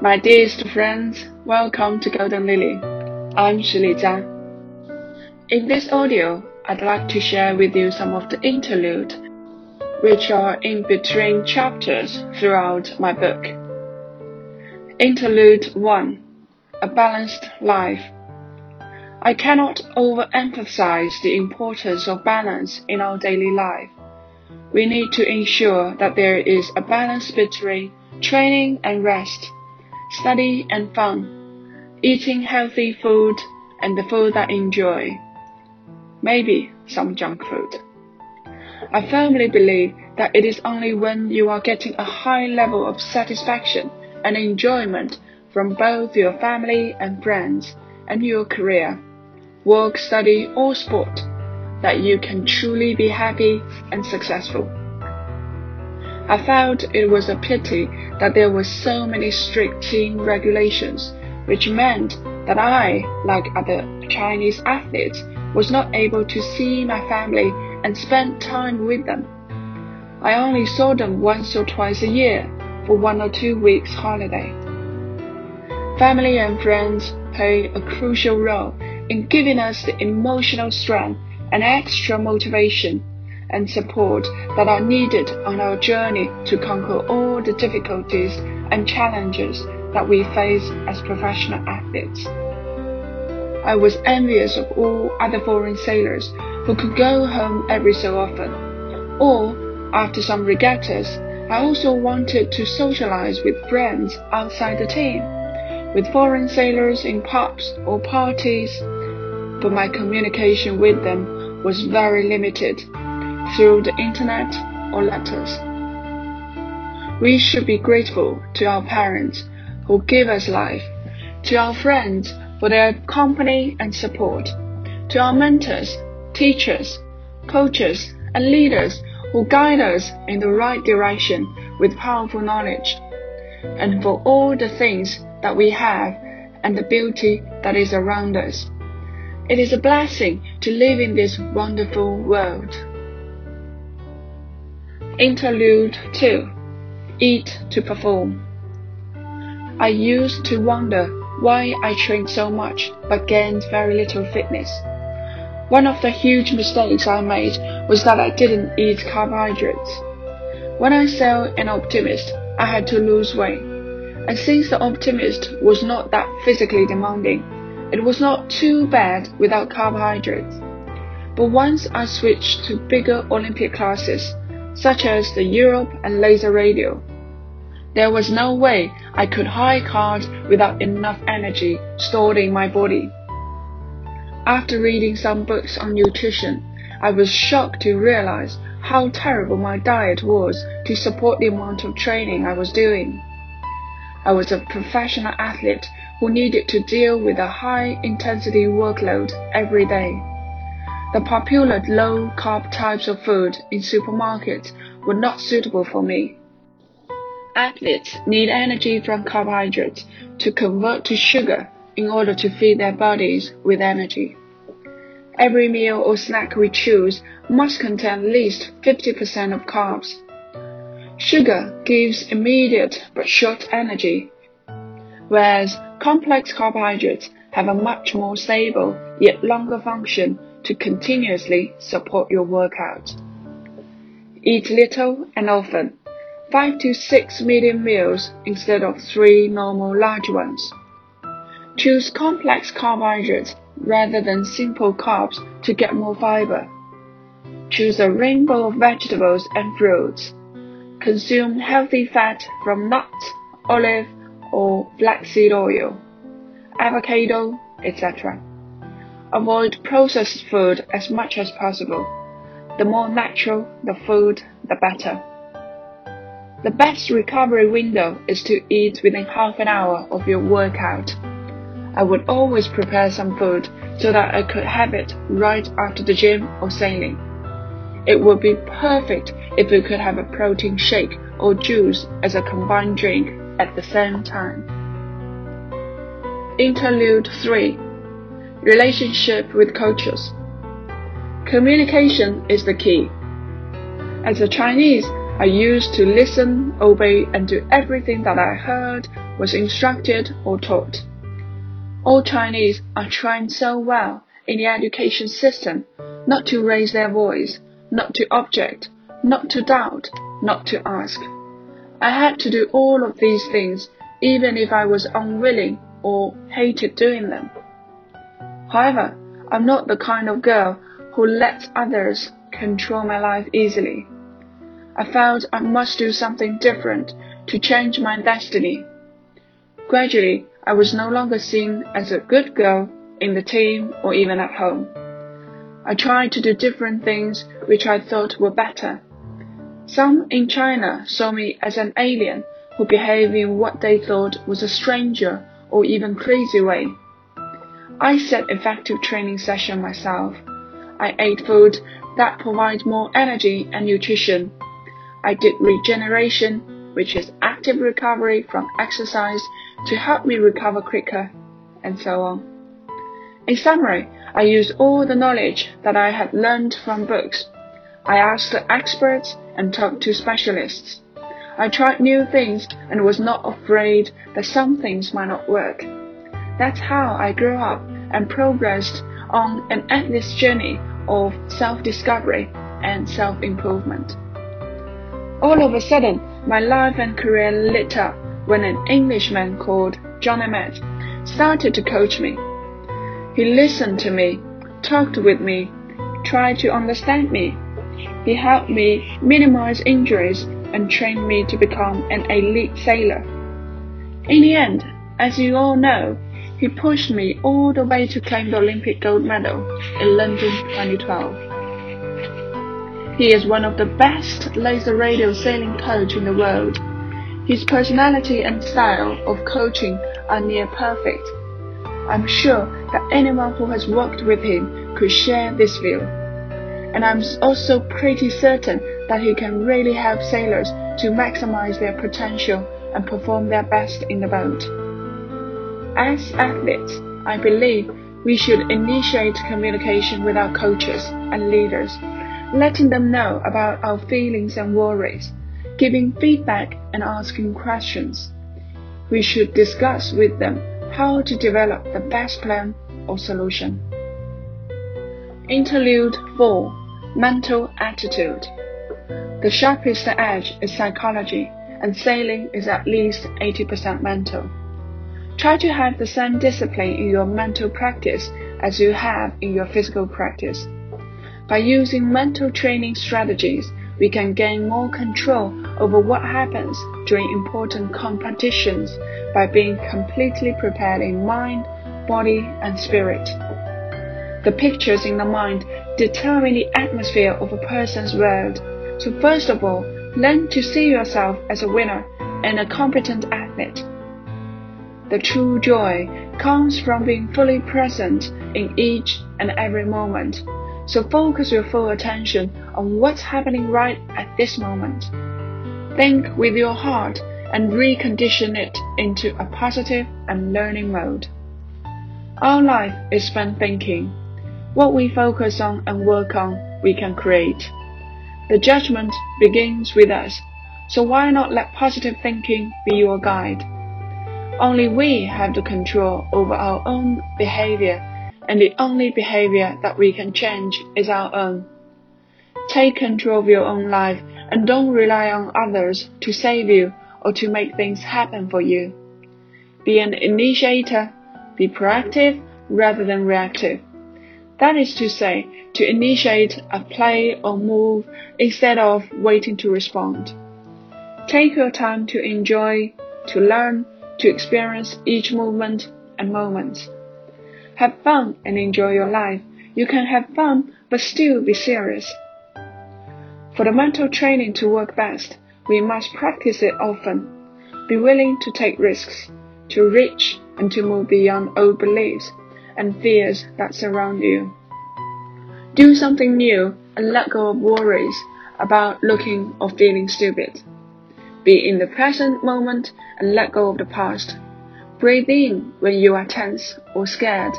My dearest friends, welcome to Golden Lily. I'm Xu Lijia. In this audio, I'd like to share with you some of the interlude, which are in between chapters throughout my book. Interlude 1 A Balanced Life. I cannot overemphasize the importance of balance in our daily life. We need to ensure that there is a balance between training and rest study and fun, eating healthy food and the food I enjoy. Maybe some junk food. I firmly believe that it is only when you are getting a high level of satisfaction and enjoyment from both your family and friends and your career, work, study, or sport that you can truly be happy and successful. I felt it was a pity that there were so many strict team regulations, which meant that I, like other Chinese athletes, was not able to see my family and spend time with them. I only saw them once or twice a year for one or two weeks holiday. Family and friends play a crucial role in giving us the emotional strength and extra motivation and support that are needed on our journey to conquer all the difficulties and challenges that we face as professional athletes. I was envious of all other foreign sailors who could go home every so often. Or, after some regattas, I also wanted to socialize with friends outside the team, with foreign sailors in pubs or parties, but my communication with them was very limited through the internet or letters. We should be grateful to our parents who give us life, to our friends for their company and support, to our mentors, teachers, coaches, and leaders who guide us in the right direction with powerful knowledge, and for all the things that we have and the beauty that is around us. It is a blessing to live in this wonderful world. Interlude 2 Eat to Perform. I used to wonder why I trained so much but gained very little fitness. One of the huge mistakes I made was that I didn't eat carbohydrates. When I saw an optimist, I had to lose weight. And since the optimist was not that physically demanding, it was not too bad without carbohydrates. But once I switched to bigger Olympic classes, such as the Europe and Laser Radial. There was no way I could hike hard without enough energy stored in my body. After reading some books on nutrition, I was shocked to realize how terrible my diet was to support the amount of training I was doing. I was a professional athlete who needed to deal with a high intensity workload every day. The popular low-carb types of food in supermarkets were not suitable for me. Athletes need energy from carbohydrates to convert to sugar in order to feed their bodies with energy. Every meal or snack we choose must contain at least 50% of carbs. Sugar gives immediate but short energy, whereas complex carbohydrates have a much more stable yet longer function to continuously support your workout. Eat little and often, 5 to 6 medium meals instead of 3 normal large ones. Choose complex carbohydrates rather than simple carbs to get more fiber. Choose a rainbow of vegetables and fruits. Consume healthy fat from nuts, olive, or flaxseed oil, avocado, etc. Avoid processed food as much as possible. The more natural the food, the better. The best recovery window is to eat within half an hour of your workout. I would always prepare some food so that I could have it right after the gym or sailing. It would be perfect if we could have a protein shake or juice as a combined drink at the same time. Interlude 3 Relationship with cultures. Communication is the key. As a Chinese, I used to listen, obey, and do everything that I heard, was instructed, or taught. All Chinese are trained so well in the education system not to raise their voice, not to object, not to doubt, not to ask. I had to do all of these things even if I was unwilling or hated doing them. However, I'm not the kind of girl who lets others control my life easily. I felt I must do something different to change my destiny. Gradually, I was no longer seen as a good girl in the team or even at home. I tried to do different things which I thought were better. Some in China saw me as an alien who behaved in what they thought was a stranger or even crazy way. I set effective training session myself. I ate food that provides more energy and nutrition I did regeneration, which is active recovery from exercise to help me recover quicker, and so on. In summary, I used all the knowledge that I had learned from books. I asked experts and talked to specialists. I tried new things and was not afraid that some things might not work. That's how I grew up and progressed on an endless journey of self-discovery and self-improvement. All of a sudden, my life and career lit up when an Englishman called Jon Emmett started to coach me. He listened to me, talked with me, tried to understand me. He helped me minimize injuries and trained me to become an elite sailor. In the end, as you all know, he pushed me all the way to claim the Olympic gold medal in London 2012. He is one of the best Laser Radial sailing coach in the world. His personality and style of coaching are near perfect. I'm sure that anyone who has worked with him could share this view. And I'm also pretty certain that he can really help sailors to maximize their potential and perform their best in the boat. As athletes, I believe we should initiate communication with our coaches and leaders letting them know about our feelings and worries, giving feedback and asking questions. We should discuss with them how to develop the best plan or solution. Interlude 4 Mental Attitude The sharpest edge is psychology, and sailing is at least 80% mental. Try to have the same discipline in your mental practice as you have in your physical practice. By using mental training strategies, we can gain more control over what happens during important competitions by being completely prepared in mind, body, and spirit. The pictures in the mind determine the atmosphere of a person's world. So first of all, learn to see yourself as a winner and a competent athlete. The true joy comes from being fully present in each and every moment. So focus your full attention on what's happening right at this moment. Think with your heart and recondition it into a positive and learning mode. Our life is spent thinking. What we focus on and work on, we can create. The judgment begins with us, so why not let positive thinking be your guide? Only we have the control over our own behavior and the only behavior that we can change is our own. Take control of your own life and don't rely on others to save you or to make things happen for you. Be an initiator, be proactive rather than reactive. That is to say, to initiate a play or move instead of waiting to respond. Take your time to enjoy, to learn, to experience each movement and moment. Have fun and enjoy your life. You can have fun but still be serious. For the mental training to work best, we must practice it often. Be willing to take risks, to reach and to move beyond old beliefs and fears that surround you. Do something new and let go of worries about looking or feeling stupid. Be in the present moment and let go of the past. Breathe in when you are tense or scared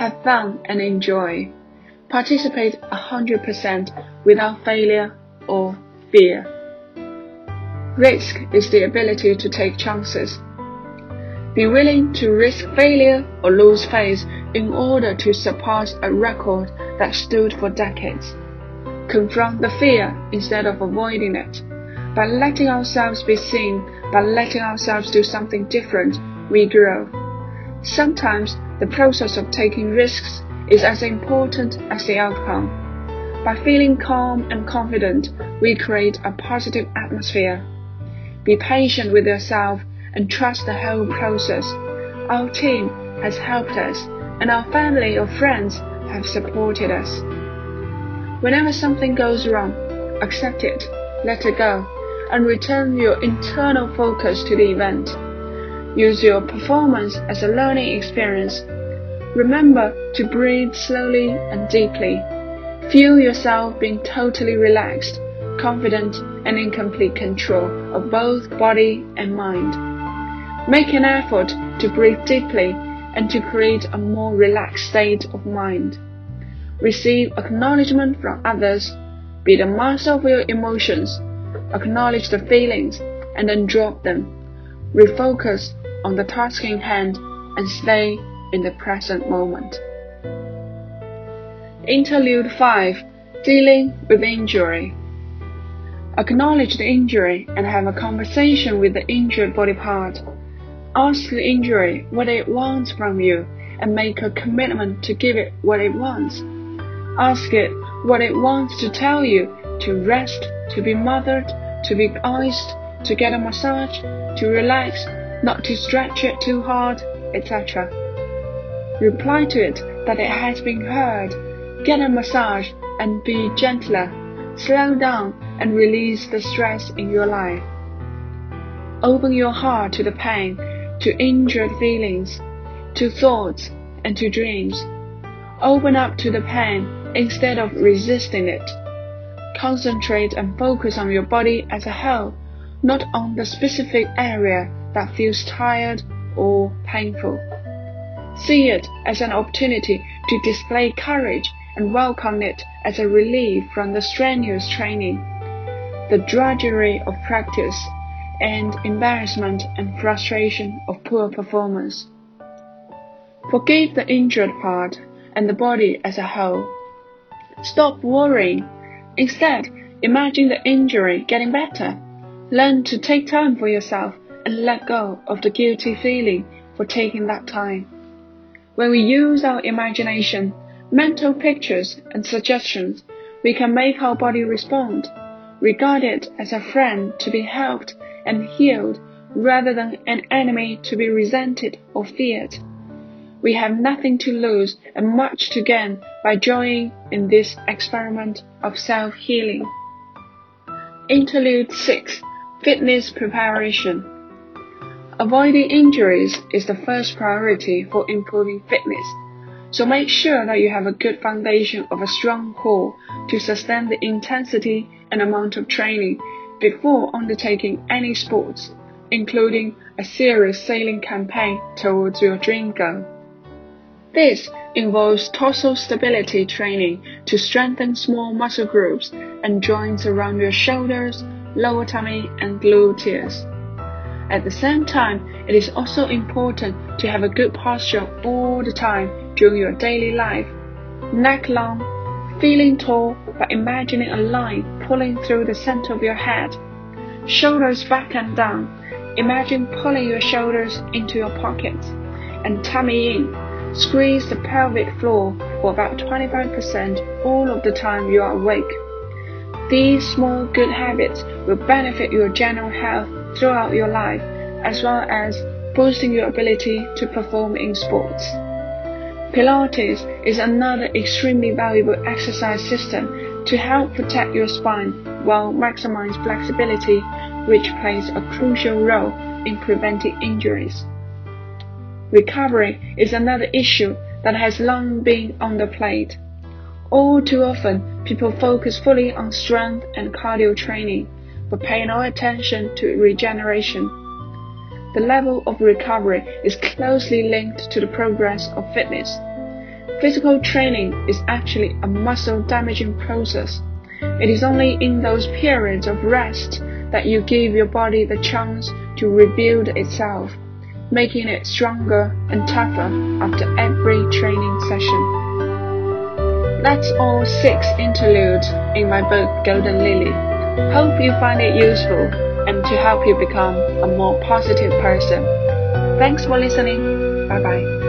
have fun and enjoy. Participate 100% without failure or fear. Risk is the ability to take chances. Be willing to risk failure or lose face in order to surpass a record that stood for decades. Confront the fear instead of avoiding it. By letting ourselves be seen, by letting ourselves do something different, we grow. Sometimes the process of taking risks is as important as the outcome. By feeling calm and confident, we create a positive atmosphere. Be patient with yourself and trust the whole process. Our team has helped us, and our family or friends have supported us. Whenever something goes wrong, accept it, let it go, and return your internal focus to the event. Use your performance as a learning experience. Remember to breathe slowly and deeply. Feel yourself being totally relaxed, confident, and in complete control of both body and mind. Make an effort to breathe deeply and to create a more relaxed state of mind. Receive acknowledgement from others. Be the master of your emotions. Acknowledge the feelings and then drop them. Refocus on the task in hand and stay in the present moment. Interlude 5 Dealing with Injury Acknowledge the injury and have a conversation with the injured body part. Ask the injury what it wants from you and make a commitment to give it what it wants. Ask it what it wants to tell you to rest, to be mothered, to be iced, to get a massage, to relax, not to stretch it too hard, etc. Reply to it that it has been heard. Get a massage and be gentler. Slow down and release the stress in your life. Open your heart to the pain to injured feelings, to thoughts, and to dreams. Open up to the pain instead of resisting it. Concentrate and focus on your body as a whole, not on the specific area that feels tired or painful. See it as an opportunity to display courage and welcome it as a relief from the strenuous training, the drudgery of practice, and embarrassment and frustration of poor performance. Forgive the injured part and the body as a whole. Stop worrying. Instead, imagine the injury getting better. Learn to take time for yourself and let go of the guilty feeling for taking that time. When we use our imagination, mental pictures, and suggestions, we can make our body respond. Regard it as a friend to be helped and healed rather than an enemy to be resented or feared. We have nothing to lose and much to gain by joining in this experiment of self healing. Interlude 6 Fitness Preparation Avoiding injuries is the first priority for improving fitness, so make sure that you have a good foundation of a strong core to sustain the intensity and amount of training before undertaking any sports, including a serious sailing campaign towards your dream goal. This involves torso stability training to strengthen small muscle groups and joints around your shoulders, lower tummy, and gluteus. At the same time, it is also important to have a good posture all the time during your daily life. Neck long, feeling tall by imagining a line pulling through the center of your head. Shoulders back and down. Imagine pulling your shoulders into your pockets and tummy in. Squeeze the pelvic floor for about 25% all of the time you are awake. These small good habits will benefit your general health throughout your life, as well as boosting your ability to perform in sports. Pilates is another extremely valuable exercise system to help protect your spine while maximize flexibility, which plays a crucial role in preventing injuries. Recovery is another issue that has long been on the plate. All too often, people focus fully on strength and cardio training, but pay no attention to regeneration. The level of recovery is closely linked to the progress of fitness. Physical training is actually a muscle damaging process. It is only in those periods of rest that you give your body the chance to rebuild itself, making it stronger and tougher after every training session. That's all six interludes in my book Golden Lily. Hope you find it useful and to help you become a more positive person. Thanks for listening. Bye bye.